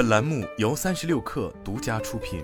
本栏目由三十六氪独家出品。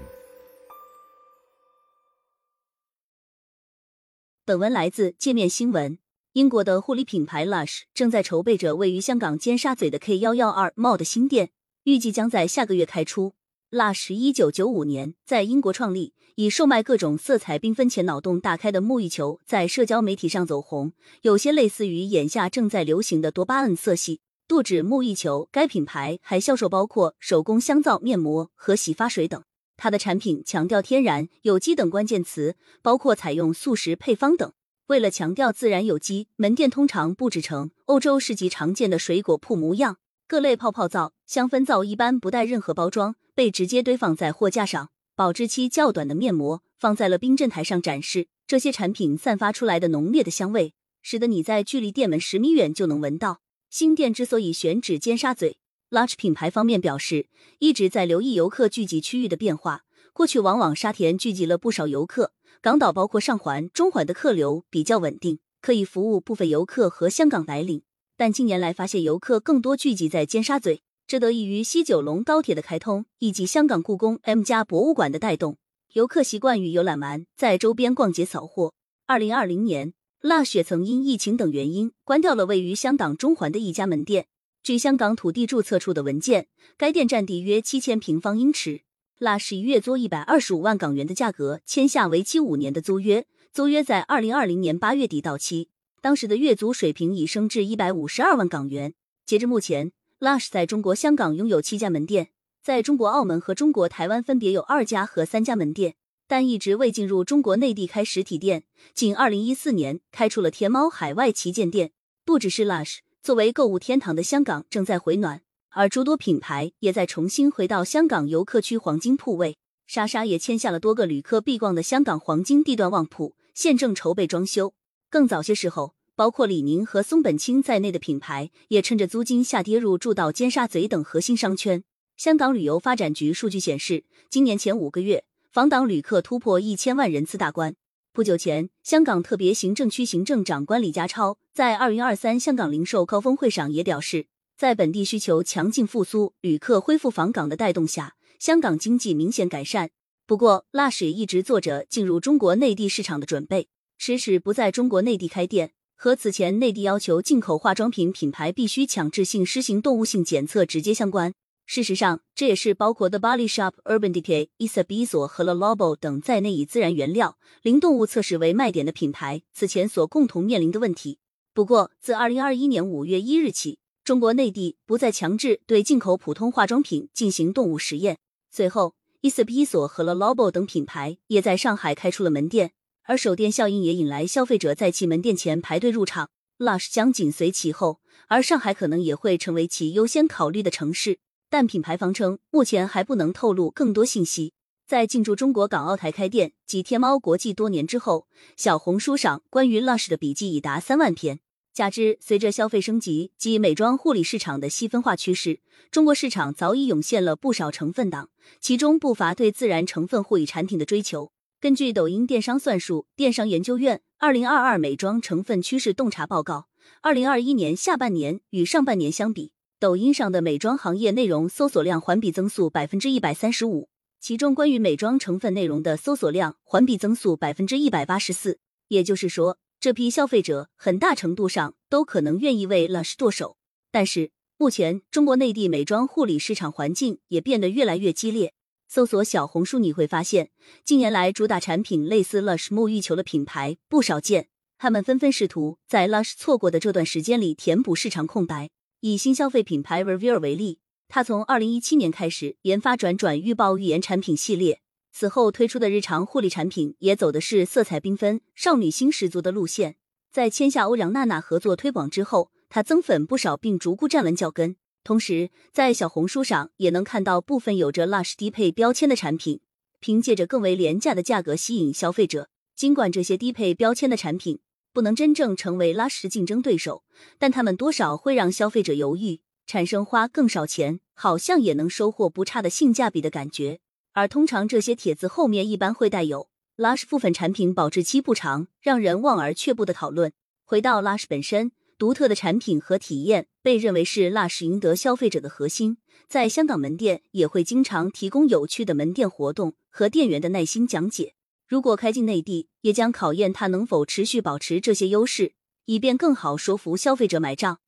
本文来自界面新闻。英国的护理品牌 Lush 正在筹备着位于香港尖沙咀的 K 幺幺二 Mall 新店，预计将在下个月开出。Lush 一九九五年在英国创立，以售卖各种色彩缤纷且脑洞大开的沐浴球在社交媒体上走红，有些类似于眼下正在流行的多巴胺色系。杜指沐浴球，该品牌还销售包括手工香皂面膜和洗发水等。它的产品强调天然、有机等关键词，包括采用素食配方等。为了强调自然有机，门店通常布置成欧洲市集常见的水果铺模样。各类泡泡皂、香氛皂一般不带任何包装，被直接堆放在货架上。保质期较短的面膜放在了冰镇台上展示。这些产品散发出来的浓烈的香味，使得你在距离店门十米远就能闻到。新店之所以选址尖沙咀，Lush 品牌方面表示，一直在留意游客聚集区域的变化。过去往往沙田聚集了不少游客，港岛包括上环、中环的客流比较稳定，可以服务部分游客和香港白领。但近年来发现游客更多聚集在尖沙咀，这得益于西九龙高铁的开通以及香港故宫 M 家博物馆的带动，游客习惯于游览完在周边逛街扫货。二零二零年。Lush 曾因疫情等原因关掉了位于香港中环的一家门店。据香港土地注册处的文件，该店占地约七千平方英尺。Lush 以月租一百二十五万港元的价格签下为期五年的租约，租约在二零二零年八月底到期。当时的月租水平已升至一百五十二万港元。截至目前，Lush 在中国香港拥有七家门店，在中国澳门和中国台湾分别有二家和三家门店。但一直未进入中国内地开实体店，仅二零一四年开出了天猫海外旗舰店。不只是 Lush，作为购物天堂的香港正在回暖，而诸多品牌也在重新回到香港游客区黄金铺位。莎莎也签下了多个旅客必逛的香港黄金地段旺铺，现正筹备装修。更早些时候，包括李宁和松本清在内的品牌也趁着租金下跌入驻到尖沙咀等核心商圈。香港旅游发展局数据显示，今年前五个月。访港旅客突破一千万人次大关。不久前，香港特别行政区行政长官李家超在二零二三香港零售高峰会上也表示，在本地需求强劲复苏、旅客恢复访港的带动下，香港经济明显改善。不过，Lush 一直做着进入中国内地市场的准备，迟迟不在中国内地开店，和此前内地要求进口化妆品品牌必须强制性施行动物性检测直接相关。事实上，这也是包括 The Body Shop、Urban Decay、i s a b i s o 和 La Labo 等在内以自然原料、零动物测试为卖点的品牌此前所共同面临的问题。不过，自二零二一年五月一日起，中国内地不再强制对进口普通化妆品进行动物实验。随后 i s a b i s o 和 La Labo 等品牌也在上海开出了门店，而首店效应也引来消费者在其门店前排队入场。Lush 将紧随其后，而上海可能也会成为其优先考虑的城市。但品牌方称，目前还不能透露更多信息。在进驻中国港澳台开店及天猫国际多年之后，小红书上关于 Lush 的笔记已达三万篇。加之随着消费升级及美妆护理市场的细分化趋势，中国市场早已涌现了不少成分党，其中不乏对自然成分护理产品的追求。根据抖音电商算术电商研究院二零二二美妆成分趋势洞察报告，二零二一年下半年与上半年相比。抖音上的美妆行业内容搜索量环比增速百分之一百三十五，其中关于美妆成分内容的搜索量环比增速百分之一百八十四。也就是说，这批消费者很大程度上都可能愿意为 Lush 剁手。但是，目前中国内地美妆护理市场环境也变得越来越激烈。搜索小红书，你会发现近年来主打产品类似 Lush 沐浴球的品牌不少见，他们纷纷试图在 Lush 错过的这段时间里填补市场空白。以新消费品牌 Revere 为例，它从二零一七年开始研发转转预报预言产品系列，此后推出的日常护理产品也走的是色彩缤纷、少女心十足的路线。在签下欧阳娜娜合作推广之后，它增粉不少，并逐步站稳脚跟。同时，在小红书上也能看到部分有着 Lush 低配标签的产品，凭借着更为廉价的价格吸引消费者。尽管这些低配标签的产品，不能真正成为拉什竞争对手，但他们多少会让消费者犹豫，产生花更少钱好像也能收获不差的性价比的感觉。而通常这些帖子后面一般会带有拉什部分产品保质期不长，让人望而却步的讨论。回到拉什本身，独特的产品和体验被认为是 Lush 赢得消费者的核心，在香港门店也会经常提供有趣的门店活动和店员的耐心讲解。如果开进内地，也将考验它能否持续保持这些优势，以便更好说服消费者买账。